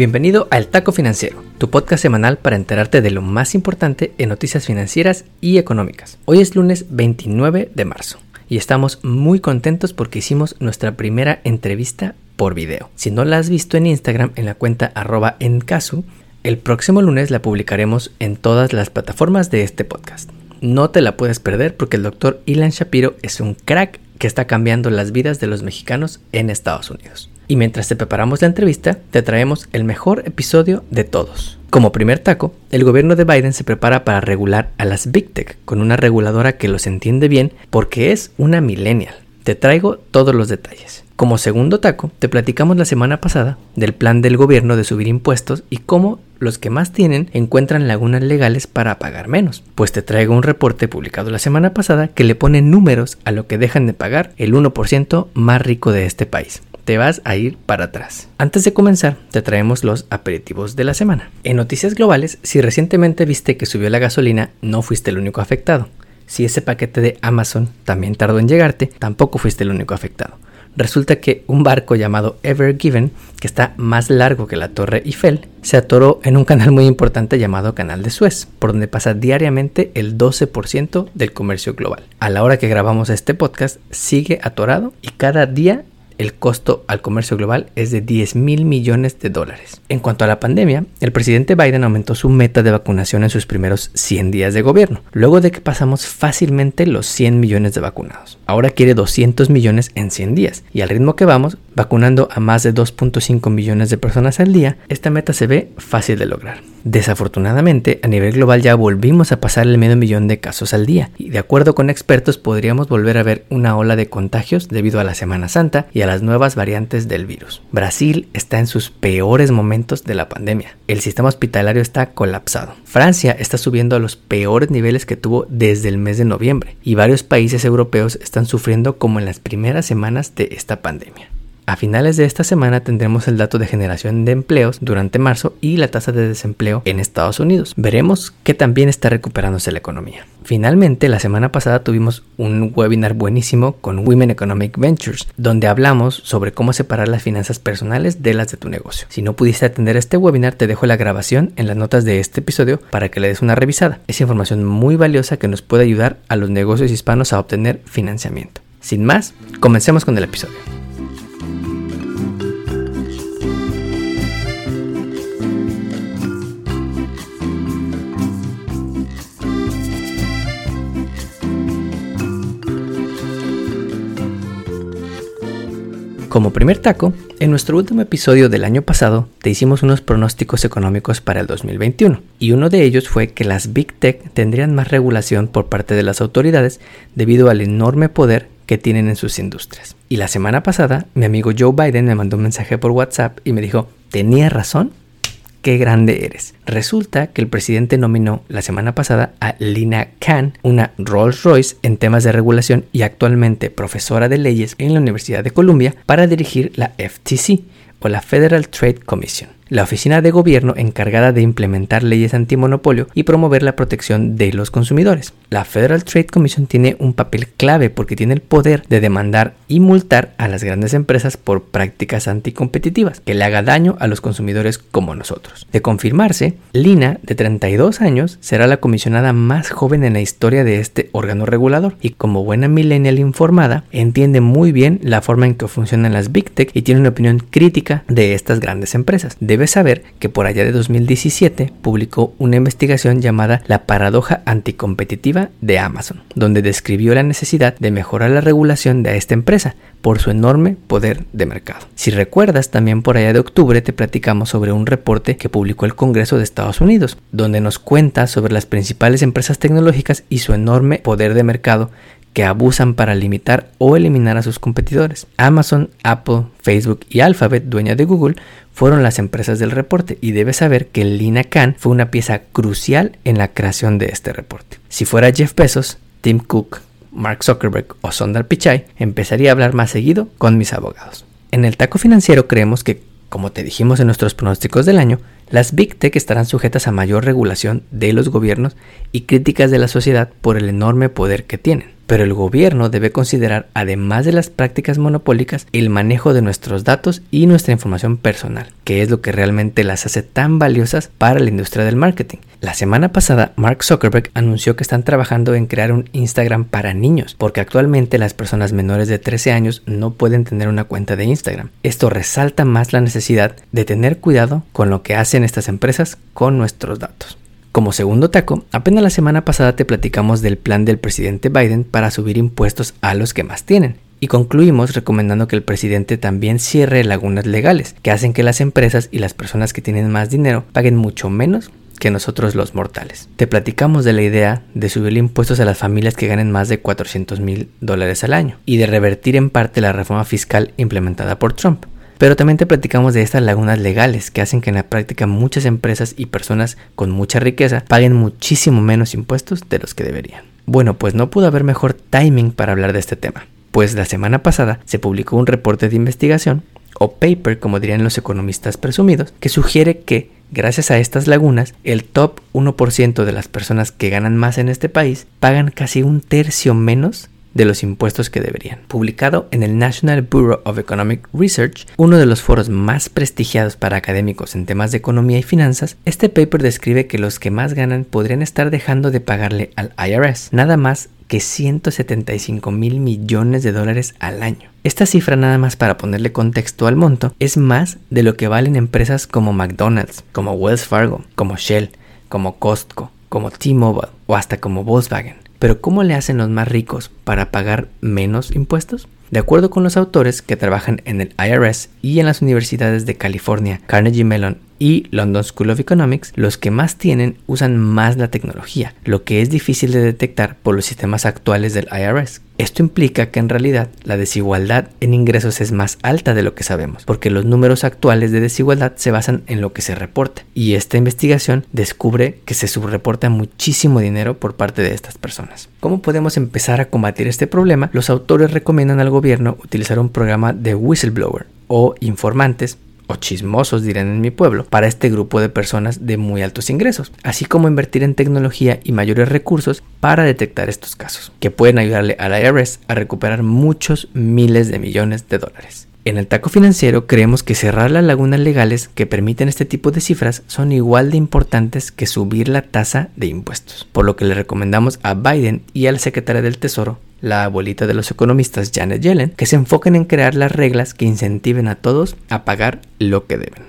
Bienvenido a El Taco Financiero, tu podcast semanal para enterarte de lo más importante en noticias financieras y económicas. Hoy es lunes 29 de marzo y estamos muy contentos porque hicimos nuestra primera entrevista por video. Si no la has visto en Instagram en la cuenta arroba encasu, el próximo lunes la publicaremos en todas las plataformas de este podcast. No te la puedes perder porque el doctor Ilan Shapiro es un crack que está cambiando las vidas de los mexicanos en Estados Unidos. Y mientras te preparamos la entrevista, te traemos el mejor episodio de todos. Como primer taco, el gobierno de Biden se prepara para regular a las Big Tech con una reguladora que los entiende bien porque es una millennial. Te traigo todos los detalles. Como segundo taco, te platicamos la semana pasada del plan del gobierno de subir impuestos y cómo los que más tienen encuentran lagunas legales para pagar menos. Pues te traigo un reporte publicado la semana pasada que le pone números a lo que dejan de pagar el 1% más rico de este país te vas a ir para atrás. Antes de comenzar, te traemos los aperitivos de la semana. En noticias globales, si recientemente viste que subió la gasolina, no fuiste el único afectado. Si ese paquete de Amazon también tardó en llegarte, tampoco fuiste el único afectado. Resulta que un barco llamado Ever Given, que está más largo que la Torre Eiffel, se atoró en un canal muy importante llamado Canal de Suez, por donde pasa diariamente el 12% del comercio global. A la hora que grabamos este podcast, sigue atorado y cada día el costo al comercio global es de 10 mil millones de dólares. En cuanto a la pandemia, el presidente Biden aumentó su meta de vacunación en sus primeros 100 días de gobierno, luego de que pasamos fácilmente los 100 millones de vacunados. Ahora quiere 200 millones en 100 días, y al ritmo que vamos, vacunando a más de 2.5 millones de personas al día, esta meta se ve fácil de lograr. Desafortunadamente, a nivel global ya volvimos a pasar el medio millón de casos al día, y de acuerdo con expertos podríamos volver a ver una ola de contagios debido a la Semana Santa y a las nuevas variantes del virus. Brasil está en sus peores momentos de la pandemia. El sistema hospitalario está colapsado. Francia está subiendo a los peores niveles que tuvo desde el mes de noviembre, y varios países europeos están sufriendo como en las primeras semanas de esta pandemia. A finales de esta semana tendremos el dato de generación de empleos durante marzo y la tasa de desempleo en Estados Unidos. Veremos que también está recuperándose la economía. Finalmente, la semana pasada tuvimos un webinar buenísimo con Women Economic Ventures, donde hablamos sobre cómo separar las finanzas personales de las de tu negocio. Si no pudiste atender este webinar, te dejo la grabación en las notas de este episodio para que le des una revisada. Es información muy valiosa que nos puede ayudar a los negocios hispanos a obtener financiamiento. Sin más, comencemos con el episodio. Como primer taco, en nuestro último episodio del año pasado te hicimos unos pronósticos económicos para el 2021 y uno de ellos fue que las Big Tech tendrían más regulación por parte de las autoridades debido al enorme poder que tienen en sus industrias. Y la semana pasada mi amigo Joe Biden me mandó un mensaje por WhatsApp y me dijo, tenía razón, qué grande eres. Resulta que el presidente nominó la semana pasada a Lina Khan, una Rolls Royce en temas de regulación y actualmente profesora de leyes en la Universidad de Columbia, para dirigir la FTC o la Federal Trade Commission la oficina de gobierno encargada de implementar leyes antimonopolio y promover la protección de los consumidores. La Federal Trade Commission tiene un papel clave porque tiene el poder de demandar y multar a las grandes empresas por prácticas anticompetitivas que le haga daño a los consumidores como nosotros. De confirmarse, Lina, de 32 años, será la comisionada más joven en la historia de este órgano regulador y como buena millennial informada, entiende muy bien la forma en que funcionan las Big Tech y tiene una opinión crítica de estas grandes empresas debes saber que por allá de 2017 publicó una investigación llamada La paradoja anticompetitiva de Amazon, donde describió la necesidad de mejorar la regulación de esta empresa por su enorme poder de mercado. Si recuerdas, también por allá de octubre te platicamos sobre un reporte que publicó el Congreso de Estados Unidos, donde nos cuenta sobre las principales empresas tecnológicas y su enorme poder de mercado que abusan para limitar o eliminar a sus competidores. Amazon, Apple, Facebook y Alphabet, dueña de Google, fueron las empresas del reporte y debes saber que Lina Khan fue una pieza crucial en la creación de este reporte. Si fuera Jeff Bezos, Tim Cook, Mark Zuckerberg o Sundar Pichai, empezaría a hablar más seguido con mis abogados. En el taco financiero creemos que, como te dijimos en nuestros pronósticos del año, las Big Tech estarán sujetas a mayor regulación de los gobiernos y críticas de la sociedad por el enorme poder que tienen. Pero el gobierno debe considerar, además de las prácticas monopólicas, el manejo de nuestros datos y nuestra información personal, que es lo que realmente las hace tan valiosas para la industria del marketing. La semana pasada, Mark Zuckerberg anunció que están trabajando en crear un Instagram para niños, porque actualmente las personas menores de 13 años no pueden tener una cuenta de Instagram. Esto resalta más la necesidad de tener cuidado con lo que hacen estas empresas con nuestros datos. Como segundo taco, apenas la semana pasada te platicamos del plan del presidente Biden para subir impuestos a los que más tienen. Y concluimos recomendando que el presidente también cierre lagunas legales que hacen que las empresas y las personas que tienen más dinero paguen mucho menos que nosotros los mortales. Te platicamos de la idea de subir impuestos a las familias que ganen más de 400 mil dólares al año y de revertir en parte la reforma fiscal implementada por Trump. Pero también te platicamos de estas lagunas legales que hacen que en la práctica muchas empresas y personas con mucha riqueza paguen muchísimo menos impuestos de los que deberían. Bueno, pues no pudo haber mejor timing para hablar de este tema, pues la semana pasada se publicó un reporte de investigación, o paper como dirían los economistas presumidos, que sugiere que, gracias a estas lagunas, el top 1% de las personas que ganan más en este país pagan casi un tercio menos de los impuestos que deberían. Publicado en el National Bureau of Economic Research, uno de los foros más prestigiados para académicos en temas de economía y finanzas, este paper describe que los que más ganan podrían estar dejando de pagarle al IRS nada más que 175 mil millones de dólares al año. Esta cifra nada más para ponerle contexto al monto es más de lo que valen empresas como McDonald's, como Wells Fargo, como Shell, como Costco, como T-Mobile o hasta como Volkswagen. Pero ¿cómo le hacen los más ricos para pagar menos impuestos? De acuerdo con los autores que trabajan en el IRS y en las universidades de California, Carnegie Mellon y London School of Economics, los que más tienen usan más la tecnología, lo que es difícil de detectar por los sistemas actuales del IRS. Esto implica que en realidad la desigualdad en ingresos es más alta de lo que sabemos, porque los números actuales de desigualdad se basan en lo que se reporta, y esta investigación descubre que se subreporta muchísimo dinero por parte de estas personas. ¿Cómo podemos empezar a combatir este problema? Los autores recomiendan al gobierno utilizar un programa de whistleblower o informantes o chismosos dirán en mi pueblo, para este grupo de personas de muy altos ingresos, así como invertir en tecnología y mayores recursos para detectar estos casos, que pueden ayudarle a la IRS a recuperar muchos miles de millones de dólares. En el taco financiero creemos que cerrar las lagunas legales que permiten este tipo de cifras son igual de importantes que subir la tasa de impuestos, por lo que le recomendamos a Biden y al secretario del Tesoro la abuelita de los economistas Janet Yellen, que se enfoquen en crear las reglas que incentiven a todos a pagar lo que deben.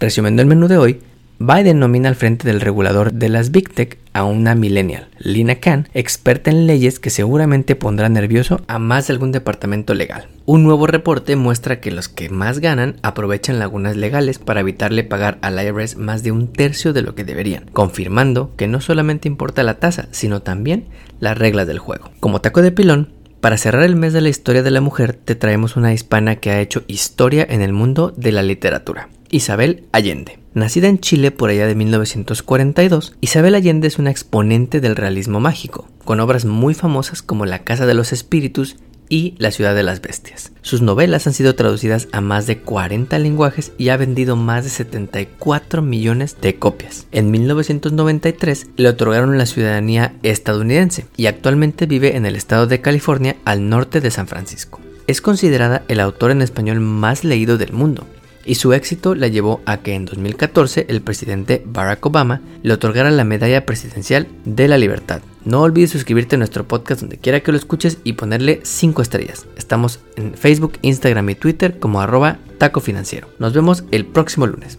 Resumiendo el menú de hoy, Biden nomina al frente del regulador de las Big Tech a una millennial, Lina Khan, experta en leyes que seguramente pondrá nervioso a más de algún departamento legal. Un nuevo reporte muestra que los que más ganan aprovechan lagunas legales para evitarle pagar al IRS más de un tercio de lo que deberían, confirmando que no solamente importa la tasa, sino también las reglas del juego. Como taco de pilón, para cerrar el mes de la historia de la mujer, te traemos una hispana que ha hecho historia en el mundo de la literatura, Isabel Allende. Nacida en Chile por allá de 1942, Isabel Allende es una exponente del realismo mágico, con obras muy famosas como La Casa de los Espíritus y La ciudad de las bestias. Sus novelas han sido traducidas a más de 40 lenguajes y ha vendido más de 74 millones de copias. En 1993 le otorgaron la ciudadanía estadounidense y actualmente vive en el estado de California al norte de San Francisco. Es considerada el autor en español más leído del mundo y su éxito la llevó a que en 2014 el presidente Barack Obama le otorgara la Medalla Presidencial de la Libertad. No olvides suscribirte a nuestro podcast donde quiera que lo escuches y ponerle 5 estrellas. Estamos en Facebook, Instagram y Twitter como arroba taco financiero. Nos vemos el próximo lunes.